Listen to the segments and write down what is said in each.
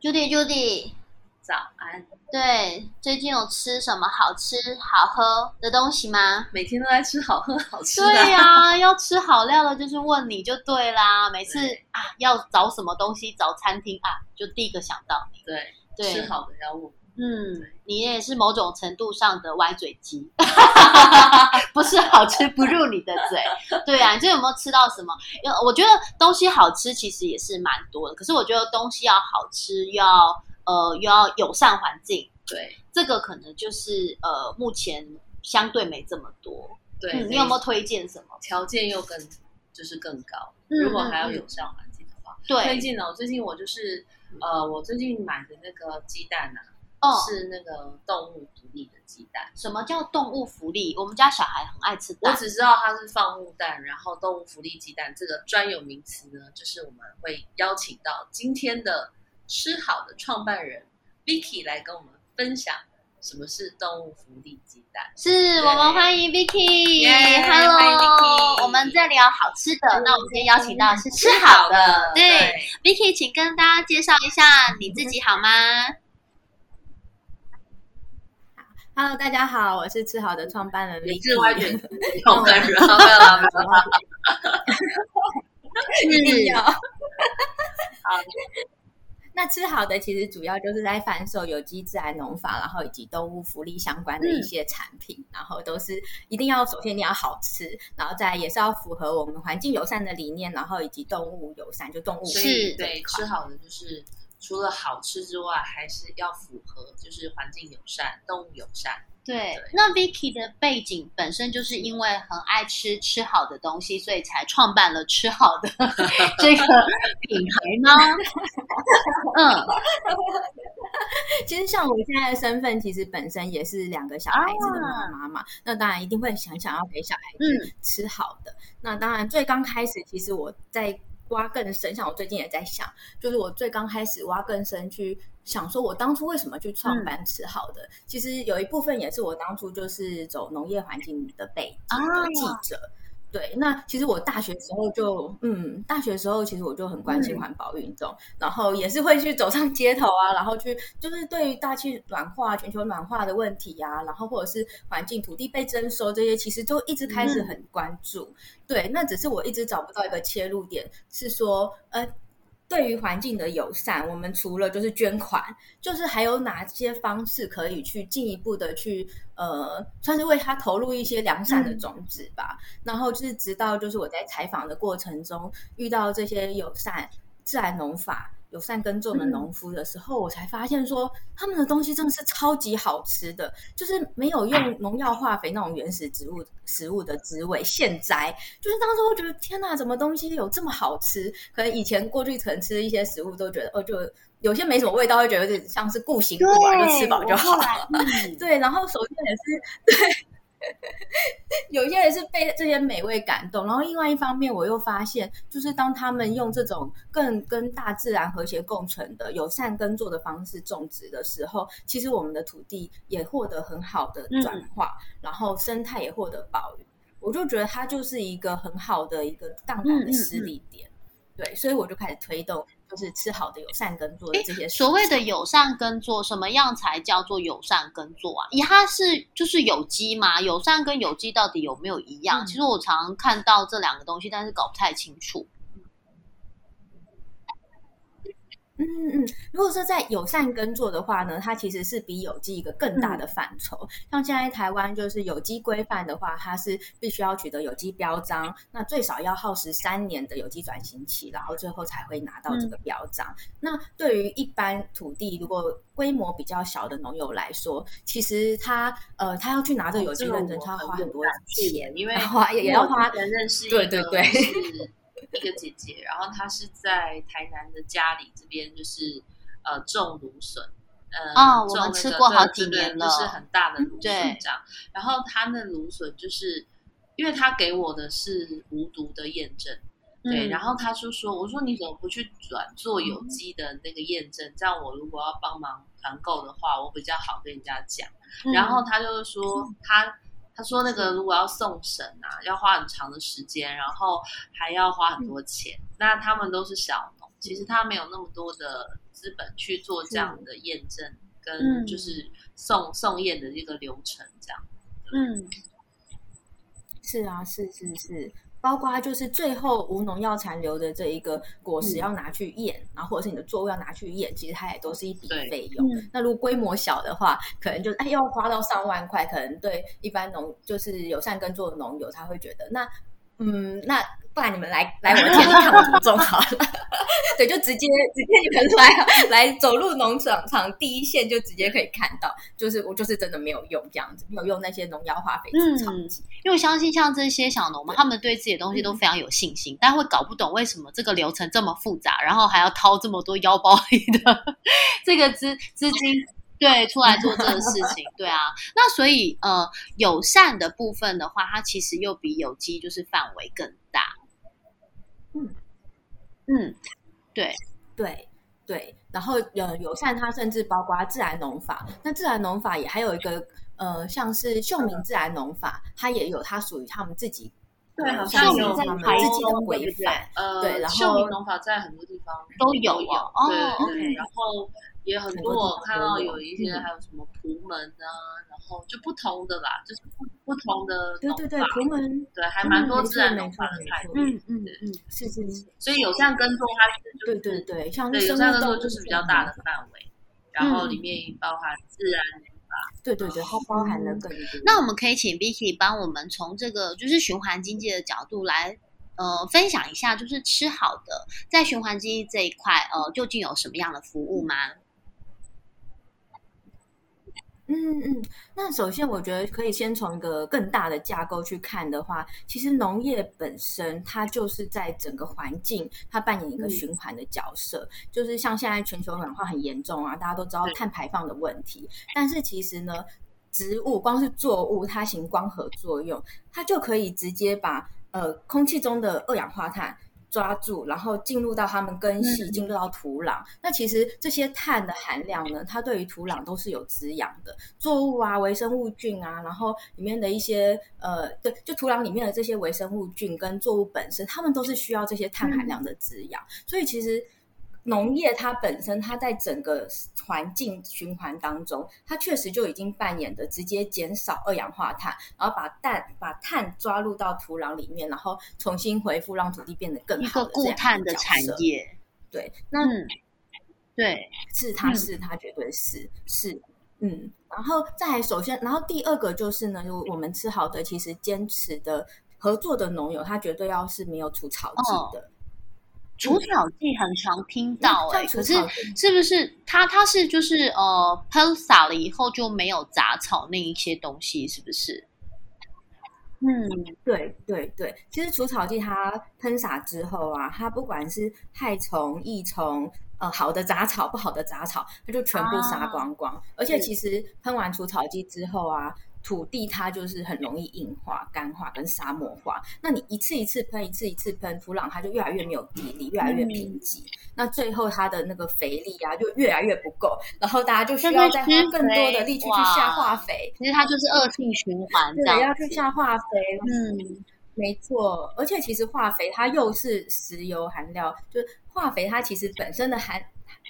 Judy，Judy，早安。对，最近有吃什么好吃好喝的东西吗？每天都在吃好喝好吃的。对呀，要吃好料的，就是问你就对啦。每次啊，要找什么东西，找餐厅啊，就第一个想到你。对，对，吃好的要问。嗯，你也是某种程度上的歪嘴鸡，不是好吃不入你的嘴。对啊，你这有没有吃到什么？因为我觉得东西好吃其实也是蛮多的，可是我觉得东西要好吃要。呃，又要友善环境，对，这个可能就是呃，目前相对没这么多。对，你有没有推荐什么？条件又更就是更高，如果还要友善环境的话，对，推荐呢。最近我就是呃，我最近买的那个鸡蛋呢，是那个动物福利的鸡蛋。什么叫动物福利？我们家小孩很爱吃蛋，我只知道它是放牧蛋，然后动物福利鸡蛋这个专有名词呢，就是我们会邀请到今天的。吃好的创办人 Vicky 来跟我们分享什么是动物福利鸡蛋。是我们欢迎 Vicky，Hello，我们在聊好吃的。那我们今天邀请到的是吃好的，对，Vicky，请跟大家介绍一下你自己好吗？Hello，大家好，我是吃好的创办人 Vicky，创办人，没有了，没有了，一定要好。好。那吃好的其实主要就是在贩售有机自然农法，然后以及动物福利相关的一些产品，然后都是一定要首先你要好吃，然后再也是要符合我们环境友善的理念，然后以及动物友善，就动物是对吃好的就是除了好吃之外，还是要符合就是环境友善、动物友善。对，那 Vicky 的背景本身就是因为很爱吃吃好的东西，所以才创办了吃好的 这个品牌吗？嗯，其实像我现在的身份，其实本身也是两个小孩子的妈妈嘛，那当然一定会想想要给小孩子吃好的。那当然最刚开始，其实我在。挖更深，像我最近也在想，就是我最刚开始挖更深去想，说我当初为什么去创办吃好的，其实有一部分也是我当初就是走农业环境的背景的记者。对，那其实我大学时候就，嗯，大学时候其实我就很关心环保运动，然后也是会去走上街头啊，然后去就是对于大气暖化、全球暖化的问题啊，然后或者是环境、土地被征收这些，其实都一直开始很关注。对，那只是我一直找不到一个切入点，是说，呃。对于环境的友善，我们除了就是捐款，就是还有哪些方式可以去进一步的去呃，算是为他投入一些良善的种子吧。然后就是直到就是我在采访的过程中遇到这些友善自然农法。友善耕种的农夫的时候，我才发现说他们的东西真的是超级好吃的，就是没有用农药化肥那种原始植物食物的滋味，现摘。就是当时我觉得天哪，什么东西有这么好吃？可能以前过去可能吃一些食物都觉得哦，就有些没什么味道，会觉得有点像是固形物啊，就吃饱就好了。对，然后首先也是 对。有些人是被这些美味感动，然后另外一方面，我又发现，就是当他们用这种更跟大自然和谐共存的友善耕作的方式种植的时候，其实我们的土地也获得很好的转化，然后生态也获得保育。我就觉得它就是一个很好的一个杠杆的施力点。对，所以我就开始推动。就是吃好的友善耕作的这些所谓的友善耕作，什么样才叫做友善耕作啊？以它是就是有机嘛？友善跟有机到底有没有一样？其实我常看到这两个东西，但是搞不太清楚。嗯嗯，如果说在友善耕作的话呢，它其实是比有机一个更大的范畴。像现在台湾就是有机规范的话，它是必须要取得有机标章，那最少要耗时三年的有机转型期，然后最后才会拿到这个标章。那对于一般土地如果规模比较小的农友来说，其实他呃他要去拿这个有机认证，他要花很多钱，因为花也要花人认识对对对。一个姐姐，然后她是在台南的家里这边，就是呃种芦笋，我们吃过好几年了，就是很大的芦笋这样。然后她那芦笋就是，因为她给我的是无毒的验证，对。然后她就说：“我说你怎么不去转做有机的那个验证？这样我如果要帮忙团购的话，我比较好跟人家讲。”然后她就是说她。他说：“那个如果要送审啊，要花很长的时间，然后还要花很多钱。那他们都是小农，其实他没有那么多的资本去做这样的验证，跟就是送送验的这个流程这样。嗯，是啊，是是是。”包括就是最后无农药残留的这一个果实要拿去验，然后或者是你的作物要拿去验，其实它也都是一笔费用。那如果规模小的话，可能就哎要花到上万块，可能对一般农就是友善耕作的农友，他会觉得那嗯那。不然你们来来我的田里看我怎么种好了，对，就直接直接你们来来走入农场场第一线，就直接可以看到，就是我就是真的没有用这样子，没有用那些农药化肥除草剂。因为我相信像这些小农们，他们对自己的东西都非常有信心，但会搞不懂为什么这个流程这么复杂，然后还要掏这么多腰包里的 这个资资金。对，出来做这个事情，对啊，那所以呃，友善的部分的话，它其实又比有机就是范围更大。嗯。嗯，对。对对，然后呃，友善它甚至包括自然农法，那自然农法也还有一个呃，像是秀明自然农法，它也有它属于他们自己对，好像有自己的规范，呃，对，然后秀明农法在很多地方都有哦，对对，然后。也很多，我看到有一些还有什么蒲门啊，然后就不同的啦，就是不不同的对对对，蒲门对，还蛮多自然农法的菜。嗯嗯嗯，是是是。所以有善耕作，它是对对对，像对有善耕作就是比较大的范围，然后里面包含自然法。对对对，它包含了更多。那我们可以请 Vicky 帮我们从这个就是循环经济的角度来呃分享一下，就是吃好的在循环经济这一块呃究竟有什么样的服务吗？嗯嗯，那首先我觉得可以先从一个更大的架构去看的话，其实农业本身它就是在整个环境它扮演一个循环的角色，就是像现在全球暖化很严重啊，大家都知道碳排放的问题，但是其实呢，植物光是作物它行光合作用，它就可以直接把呃空气中的二氧化碳。抓住，然后进入到它们根系，进入到土壤。那其实这些碳的含量呢，它对于土壤都是有滋养的。作物啊，微生物菌啊，然后里面的一些呃，对，就土壤里面的这些微生物菌跟作物本身，它们都是需要这些碳含量的滋养。所以其实。农业它本身，它在整个环境循环当中，它确实就已经扮演的直接减少二氧化碳，然后把氮把碳抓入到土壤里面，然后重新回复，让土地变得更好。一个固碳的产业，对，那对，是它是它绝对是是嗯，然后再首先，然后第二个就是呢，就我们吃好的其实坚持的合作的农友，他绝对要是没有除草剂的。除草剂很常听到哎，可是是不是它它是就是呃喷洒了以后就没有杂草那一些东西是不是？嗯，对对对，其实除草剂它喷洒之后啊，它不管是害虫、益虫，呃好的杂草、不好的杂草，它就全部杀光光。而且其实喷完除草剂之后啊。土地它就是很容易硬化、干化跟沙漠化。那你一次一次喷，一次一次喷，土壤它就越来越没有地力，越来越贫瘠。那最后它的那个肥力啊，就越来越不够。然后大家就需要再花更多的力气去下化肥。其实它就是恶性循环，对，要去下化肥。嗯，没错。而且其实化肥它又是石油含量，就是化肥它其实本身的含。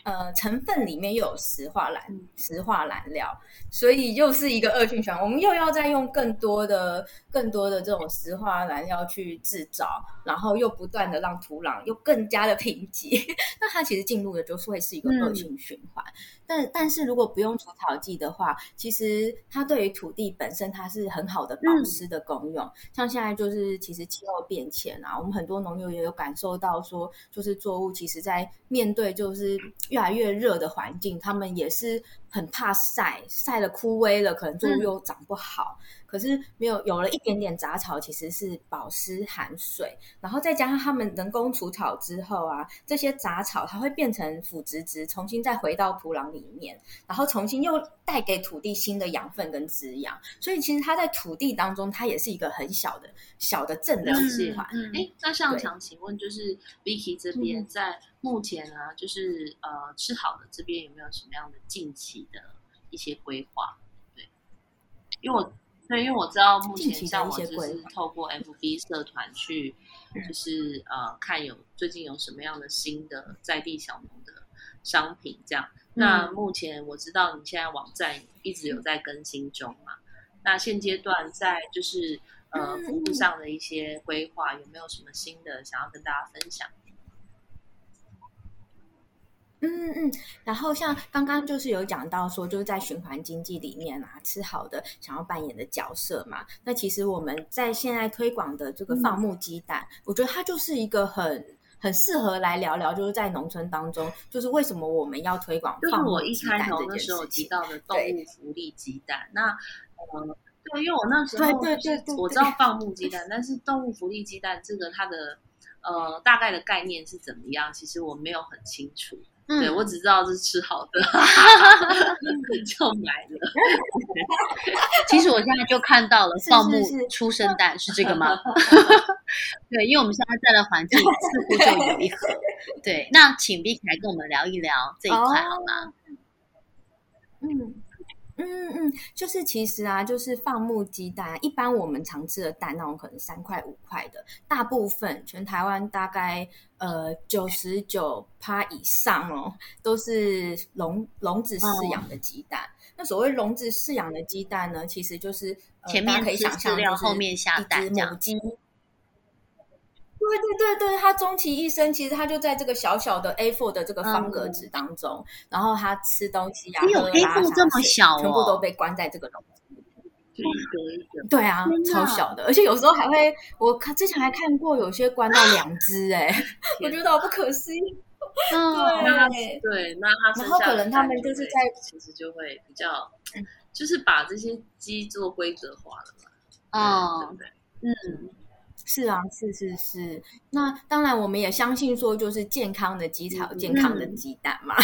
呃成分里面又有石化燃石化燃料，所以又是一个恶性循环。我们又要再用更多的更多的这种石化燃料去制造，然后又不断的让土壤又更加的贫瘠，那它其实进入的就是会是一个恶性循环。但但是如果不用除草剂的话，其实它对于土地本身它是很好的保湿的功用。像现在就是其实气候变迁啊，我们很多农友也有感受到说，就是作物其实在面对就是越来越热的环境，他们也是很怕晒，晒了枯萎了，可能作物又长不好。可是没有有了一点点杂草，其实是保湿含水，然后再加上他们人工除草之后啊，这些杂草它会变成腐殖质，重新再回到土壤里面，然后重新又带给土地新的养分跟滋养。所以其实它在土地当中，它也是一个很小的小的正的循环。哎，那像想请问，就是 Vicky 这边在目前啊，就是呃吃好的这边有没有什么样的近期的一些规划？对，因为我。对，因为我知道目前像我就是透过 FB 社团去，就是呃看有最近有什么样的新的在地小农的商品这样。那目前我知道你现在网站一直有在更新中嘛？那现阶段在就是呃服务上的一些规划，有没有什么新的想要跟大家分享？嗯嗯，然后像刚刚就是有讲到说，就是在循环经济里面啊，吃好的想要扮演的角色嘛。那其实我们在现在推广的这个放牧鸡蛋，我觉得它就是一个很很适合来聊聊，就是在农村当中，就是为什么我们要推广放牧鸡蛋这件事情。提到的动物福利鸡蛋，那呃，对，因为我那时候对对对，我知道放牧鸡蛋，但是动物福利鸡蛋这个它的呃大概的概念是怎么样，其实我没有很清楚。对，我只知道是吃好的，就买了。其实我现在就看到了放牧出生蛋，是这个吗？对，因为我们现在在的环境似乎就有一盒。对，那请 Vicky 来跟我们聊一聊这一块好吗？嗯。嗯嗯，就是其实啊，就是放牧鸡蛋，一般我们常吃的蛋那种可能三块五块的，大部分全台湾大概呃九十九趴以上哦，都是笼笼子饲养的鸡蛋。那所谓笼子饲养的鸡蛋呢，其实就是前面可以想象，后面下蛋母鸡。对对对对，它终其一生，其实他就在这个小小的 A4 的这个方格子当中，然后他吃东西啊，有 A4 这么小，全部都被关在这个笼子里面。对啊，超小的，而且有时候还会，我看之前还看过有些关到两只，哎，我觉得好不可思议。对对，那它然后可能他们就是在其实就会比较，就是把这些鸡做规则化了嘛。哦，对，嗯。是啊，是是是。那当然，我们也相信说，就是健康的鸡才有健康的鸡蛋嘛，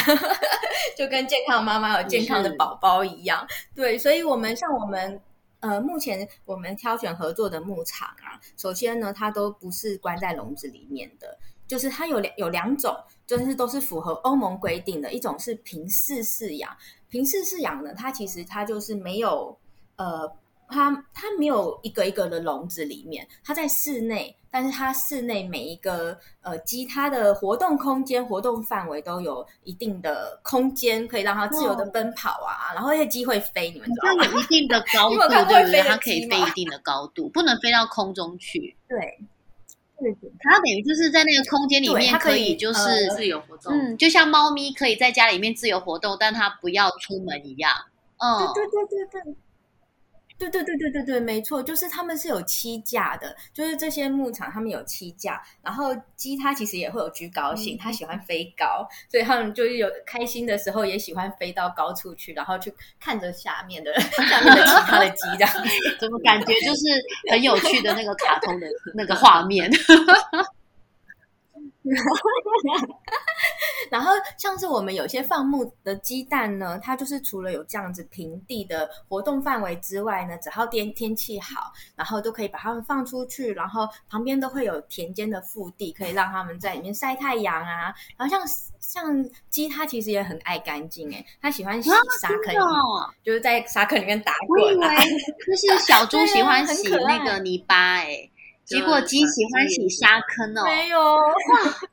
就跟健康妈妈有健康的宝宝一样。对，所以，我们像我们呃，目前我们挑选合作的牧场啊，首先呢，它都不是关在笼子里面的，就是它有两有两种，就是都是符合欧盟规定的，一种是平室饲养。平室饲养呢，它其实它就是没有呃。它它没有一个一个的笼子里面，它在室内，但是它室内每一个呃鸡，它的活动空间、活动范围都有一定的空间，可以让它自由的奔跑啊。然后那些鸡会飞，你们知道吗？有一定的高度，对不对？它可以飞一定的高度，不能飞到空中去。对，对，它等于就是在那个空间里面可以就是自由活动，嗯，就像猫咪可以在家里面自由活动，但它不要出门一样。嗯，对对对对对。对对对对对对，没错，就是他们是有七架的，就是这些牧场他们有七架，然后鸡它其实也会有居高性，它喜欢飞高，所以他们就是有开心的时候也喜欢飞到高处去，然后去看着下面的下面的其他的鸡，这样 怎么感觉就是很有趣的那个卡通的那个画面。然后像是我们有些放牧的鸡蛋呢，它就是除了有这样子平地的活动范围之外呢，只要天天气好，然后都可以把它们放出去，然后旁边都会有田间的腹地，可以让他们在里面晒太阳啊。然后像像鸡，它其实也很爱干净哎，它喜欢洗沙坑，就是在沙坑里面打滚。就是小猪 喜欢洗那个泥巴哎。结果鸡喜欢洗沙坑哦，没有。哇！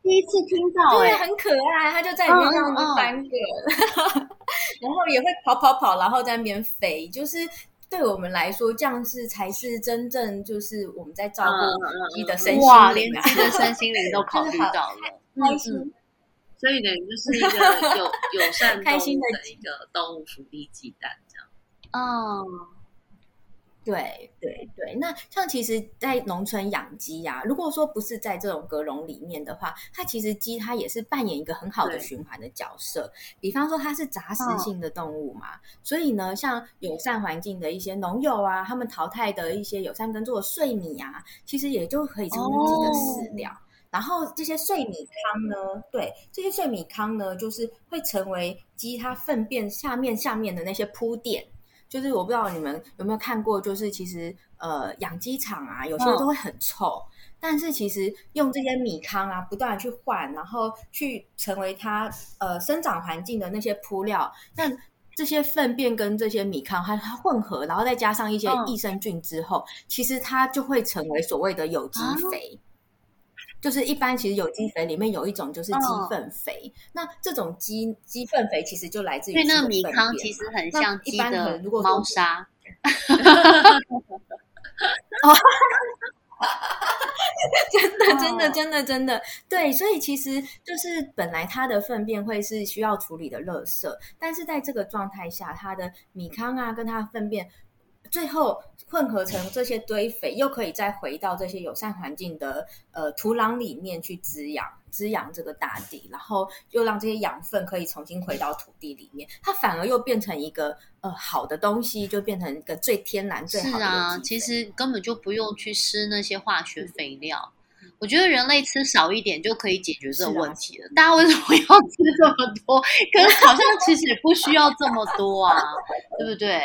第一次听到，对，很可爱，它就在里面这样子翻滚，然后也会跑跑跑，然后在那边飞，就是对我们来说，这样是才是真正就是我们在照顾鸡的身心哇，连鸡的身心灵都考虑到了，开心。所以等于就是一个友友善、开心的一个动物福利鸡蛋这样。哦，对对对。那像其实，在农村养鸡呀，如果说不是在这种格笼里面的话，它其实鸡它也是扮演一个很好的循环的角色。比方说，它是杂食性的动物嘛，所以呢，像友善环境的一些农友啊，他们淘汰的一些友善耕作的碎米啊，其实也就可以成为鸡的饲料。然后这些碎米糠呢，对，这些碎米糠呢，就是会成为鸡它粪便下面下面的那些铺垫。就是我不知道你们有没有看过，就是其实呃养鸡场啊，有些都会很臭，但是其实用这些米糠啊，不断的去换，然后去成为它呃生长环境的那些铺料。那这些粪便跟这些米糠它它混合，然后再加上一些益生菌之后，其实它就会成为所谓的有机肥。就是一般其实有机肥里面有一种就是鸡粪肥，那这种鸡鸡粪肥其实就来自于那个米糠，其实很像鸡的猫砂。真的真的真的真的对，所以其实就是本来它的粪便会是需要处理的垃圾，但是在这个状态下，它的米糠啊跟它的粪便。最后混合成这些堆肥，又可以再回到这些友善环境的呃土壤里面去滋养滋养这个大地，然后又让这些养分可以重新回到土地里面，它反而又变成一个呃好的东西，就变成一个最天然最好的。是啊，其实根本就不用去施那些化学肥料，我觉得人类吃少一点就可以解决这个问题了。大家为什么要吃这么多？可是好像其实也不需要这么多啊，对不对？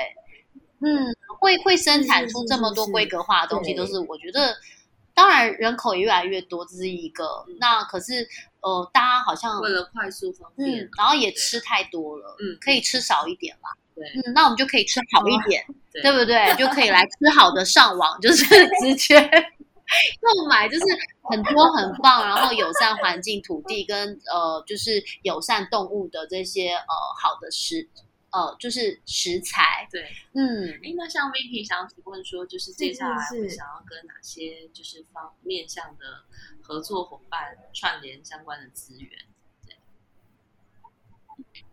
嗯。会会生产出这么多规格化的东西，都是我觉得，当然人口也越来越多，这是一个。那可是呃，大家好像为了快速方便，然后也吃太多了，嗯，可以吃少一点嘛。对，嗯，那我们就可以吃好一点，对不对？就可以来 吃好的上网，就是 直接购买，就是很多很棒，然后友善环境、土地跟呃，就是友善动物的这些呃好的食。呃，就是食材，对，嗯，哎，那像 Vicky 想提问说，就是接下来会想要跟哪些就是方面向的合作伙伴串联相关的资源？嗯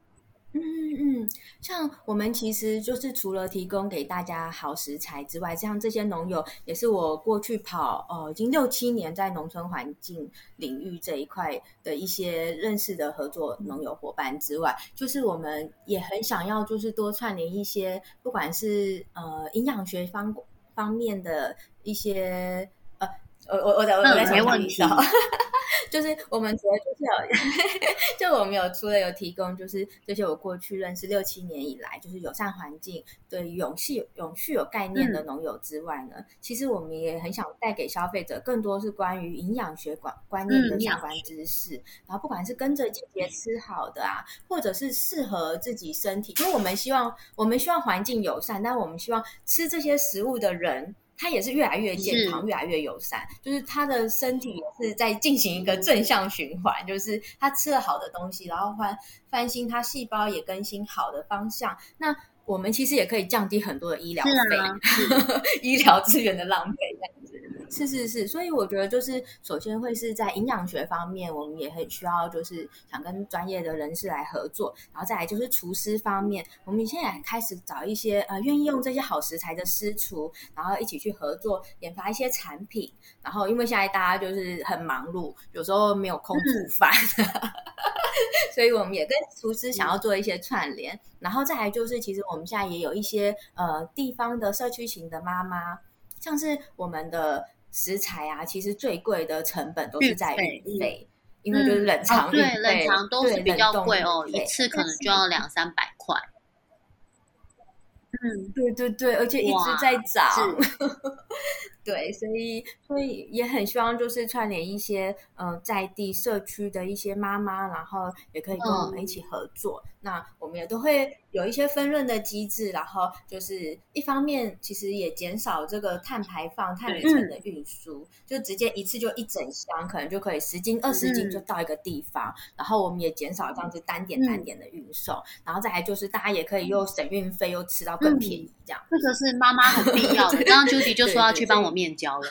嗯嗯嗯，像我们其实就是除了提供给大家好食材之外，像这些农友也是我过去跑呃已经六七年在农村环境领域这一块的一些认识的合作农友伙伴之外，就是我们也很想要就是多串联一些，不管是呃营养学方方面的一些呃，我我我我在没问题。就是我们主要就是有，就我们有除了有提供，就是这些我过去认识六七年以来，就是友善环境、对永续、永续有概念的农友之外呢，其实我们也很想带给消费者更多是关于营养学观观念的相关知识。然后不管是跟着季节吃好的啊，或者是适合自己身体，因为我们希望我们希望环境友善，但我们希望吃这些食物的人。他也是越来越健康，越来越友善，就是他的身体也是在进行一个正向循环，就是他吃了好的东西，然后翻翻新他细胞也更新好的方向。那我们其实也可以降低很多的医疗费，医疗资源的浪费。是是是，所以我觉得就是首先会是在营养学方面，我们也很需要就是想跟专业的人士来合作，然后再来就是厨师方面，我们现在开始找一些呃愿意用这些好食材的师厨，然后一起去合作研发一些产品。然后因为现在大家就是很忙碌，有时候没有空煮饭，所以我们也跟厨师想要做一些串联。然后再来就是其实我们现在也有一些呃地方的社区型的妈妈，像是我们的。食材啊，其实最贵的成本都是在运费，因为就是冷藏对冷藏都是比较贵哦，一次可能就要两三百块。嗯，对对对，而且一直在涨。对，所以所以也很希望就是串联一些呃在地社区的一些妈妈，然后也可以跟我们一起合作。那我们也都会有一些分润的机制，然后就是一方面其实也减少这个碳排放、碳里程的运输，就直接一次就一整箱，可能就可以十斤、二十斤就到一个地方，然后我们也减少这样子单点单点的运送，然后再来就是大家也可以又省运费，又吃到更便宜这样。这个是妈妈很必要的。刚刚 Judy 就说要去帮我面交了。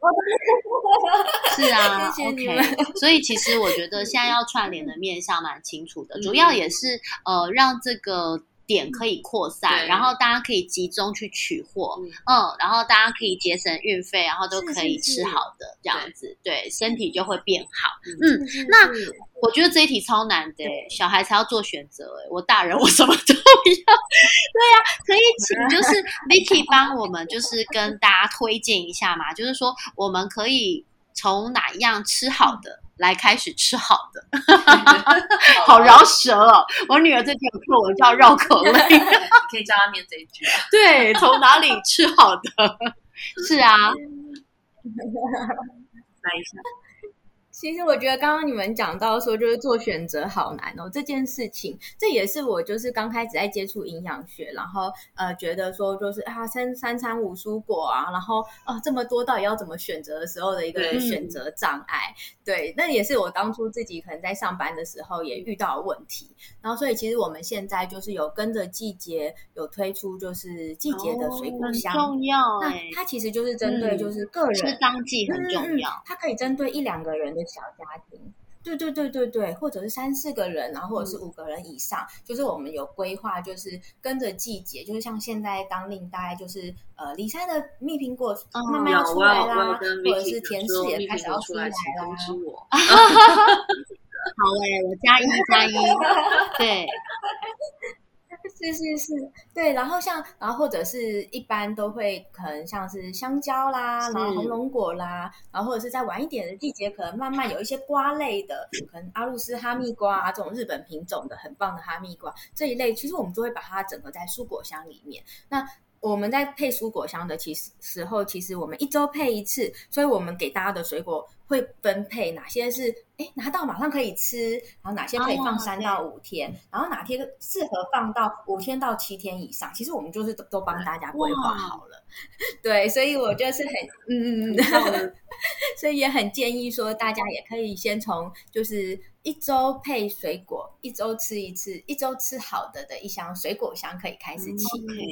是啊，OK。所以其实我觉得现在要串联的面向蛮清楚的，主要也是呃让这个。点可以扩散，然后大家可以集中去取货，嗯，然后大家可以节省运费，然后都可以吃好的这样子，对，身体就会变好。嗯，那我觉得这一题超难的，小孩才要做选择，哎，我大人我什么都要。对呀，可以请就是 Vicky 帮我们就是跟大家推荐一下嘛，就是说我们可以从哪一样吃好的。来开始吃好的，好饶舌哦！我女儿最近有课我叫绕口令，可以教她念这一句。对，从哪里吃好的？是啊，来一下。其实我觉得刚刚你们讲到说，就是做选择好难哦，这件事情，这也是我就是刚开始在接触营养学，然后呃觉得说就是啊三三餐五蔬果啊，然后啊这么多到底要怎么选择的时候的一个选择障碍，对，那也是我当初自己可能在上班的时候也遇到问题，然后所以其实我们现在就是有跟着季节有推出就是季节的水果箱，重。要，那它其实就是针对就是个人吃当季很重要，它可以针对一两个人的。小家庭，对对对对对，或者是三四个人，然后或者是五个人以上，就是我们有规划，就是跟着季节，就是像现在当令，大概就是呃，李山的蜜苹果慢慢要出来啦，或者是甜柿也开始要出来啦。好哎，我加一 加一，对。是是是，对，然后像，然后或者是一般都会可能像是香蕉啦，然后红龙果啦，然后或者是在晚一点的季节，可能慢慢有一些瓜类的，可能阿露斯哈密瓜啊这种日本品种的很棒的哈密瓜这一类，其实我们就会把它整合在蔬果箱里面。那我们在配蔬果箱的其实时候，其实我们一周配一次，所以我们给大家的水果会分配哪些是哎拿到马上可以吃，然后哪些可以放三到五天，然后哪天适合放到五天到七天以上，其实我们就是都都帮大家规划好了。对，所以我就是很嗯，所以也很建议说大家也可以先从就是。一周配水果，一周吃一次，一周吃好的的一箱水果箱可以开始起，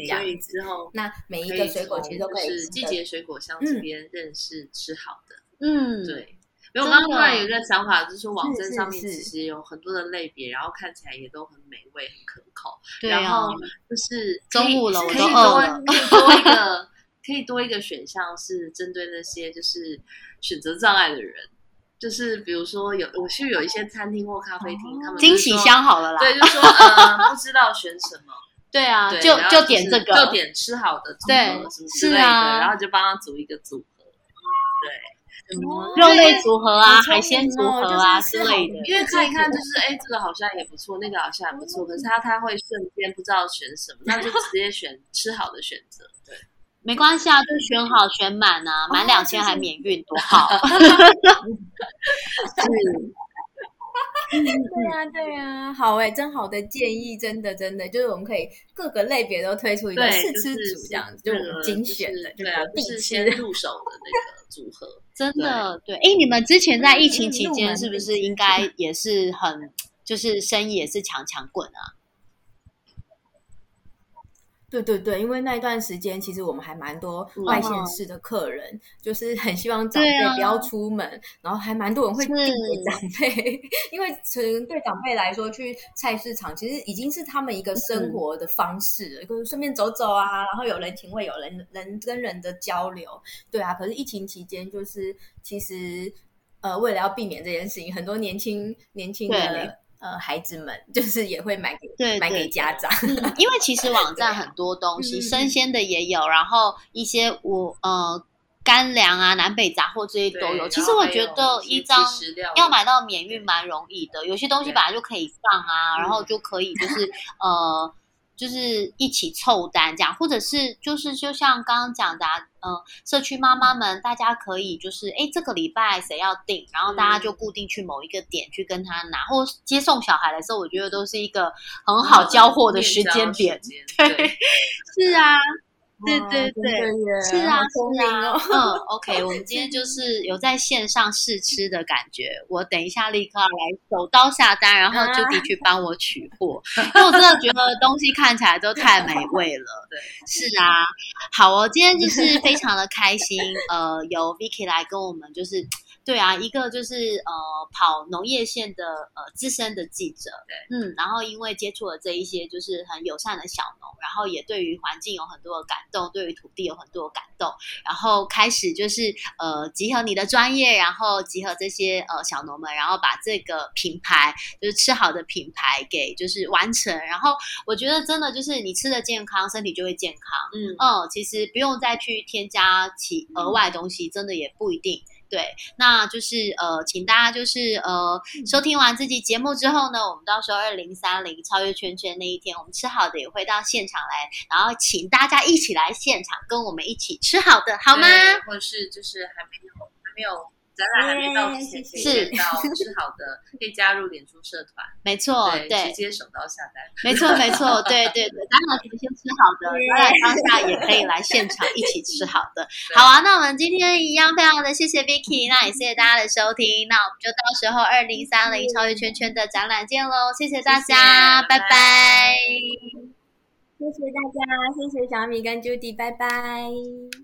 这样之后，那每一个水果其实都可以是季节水果箱这边认识吃好的。嗯，对。我刚刚突然有一个想法，就是说网站上面其实有很多的类别，然后看起来也都很美味、很可口。对然后就是中午了，我可以多可以多一个，可以多一个选项是针对那些就是选择障碍的人。就是比如说有我去有一些餐厅或咖啡厅，他们惊喜箱好了啦。对，就说呃不知道选什么，对啊，就就点这个，就点吃好的组合什么之类的，然后就帮他组一个组合，对，肉类组合啊，海鲜组合啊之类的。因为看一看就是哎，这个好像也不错，那个好像也不错，可是他他会瞬间不知道选什么，那就直接选吃好的选择，对。没关系啊，就选好选满啊，满两千还免运，多好。是，对呀对呀，好哎，真好的建议，真的真的，就是我们可以各个类别都推出一个试吃组，这样子就精选的，对啊，是先入手的那个组合，真的对。哎，你们之前在疫情期间是不是应该也是很，就是生意也是强强滚啊？对对对，因为那一段时间，其实我们还蛮多外县市的客人，就是很希望长辈不要出门，然后还蛮多人会订给长辈，因为从对长辈来说，去菜市场其实已经是他们一个生活的方式，就是顺便走走啊，然后有人情味，有人人跟人的交流，对啊。可是疫情期间，就是其实呃，为了要避免这件事情，很多年轻年轻的。呃，孩子们就是也会买给买给家长，因为其实网 站很多东西，生鲜的也有，然后一些我呃干粮啊、南北杂货这些都有。其实我觉得一张要买到免运蛮容易的，有些东西本来就可以放啊，然后就可以就是呃就是一起凑单这样，或者是就是就像刚刚讲的，嗯，社区妈妈们，大家可以就是哎，这个礼拜谁要订，然后大家就固定去某一个点去跟他拿，或接送小孩的时候，我觉得都是一个很好交货的时间点。对，是啊。对对对，是啊是啊，嗯，OK，我们今天就是有在线上试吃的感觉。我等一下立刻来手刀下单，然后 Judy 去帮我取货，因为我真的觉得东西看起来都太美味了。对，是啊，好哦，今天就是非常的开心，呃，由 Vicky 来跟我们就是。对啊，一个就是呃跑农业线的呃资深的记者，对，嗯，然后因为接触了这一些就是很友善的小农，然后也对于环境有很多的感动，对于土地有很多的感动，然后开始就是呃集合你的专业，然后集合这些呃小农们，然后把这个品牌就是吃好的品牌给就是完成，然后我觉得真的就是你吃的健康，身体就会健康，嗯嗯，其实不用再去添加其额外东西，真的也不一定。对，那就是呃，请大家就是呃，收听完这期节目之后呢，我们到时候二零三零超越圈圈那一天，我们吃好的也会到现场来，然后请大家一起来现场跟我们一起吃好的，好吗？或是就是还没有还没有。展览还没到之前，是到吃好的，可以加入脸书社团。没错，对，直接手刀下单。没错，没错，对对对。展览前先吃好的，展览当下也可以来现场一起吃好的。好啊，那我们今天一样非常的谢谢 Vicky，那也谢谢大家的收听。那我们就到时候二零三零超越圈圈的展览见喽！谢谢大家，拜拜。谢谢大家，谢谢小米跟 Judy，拜拜。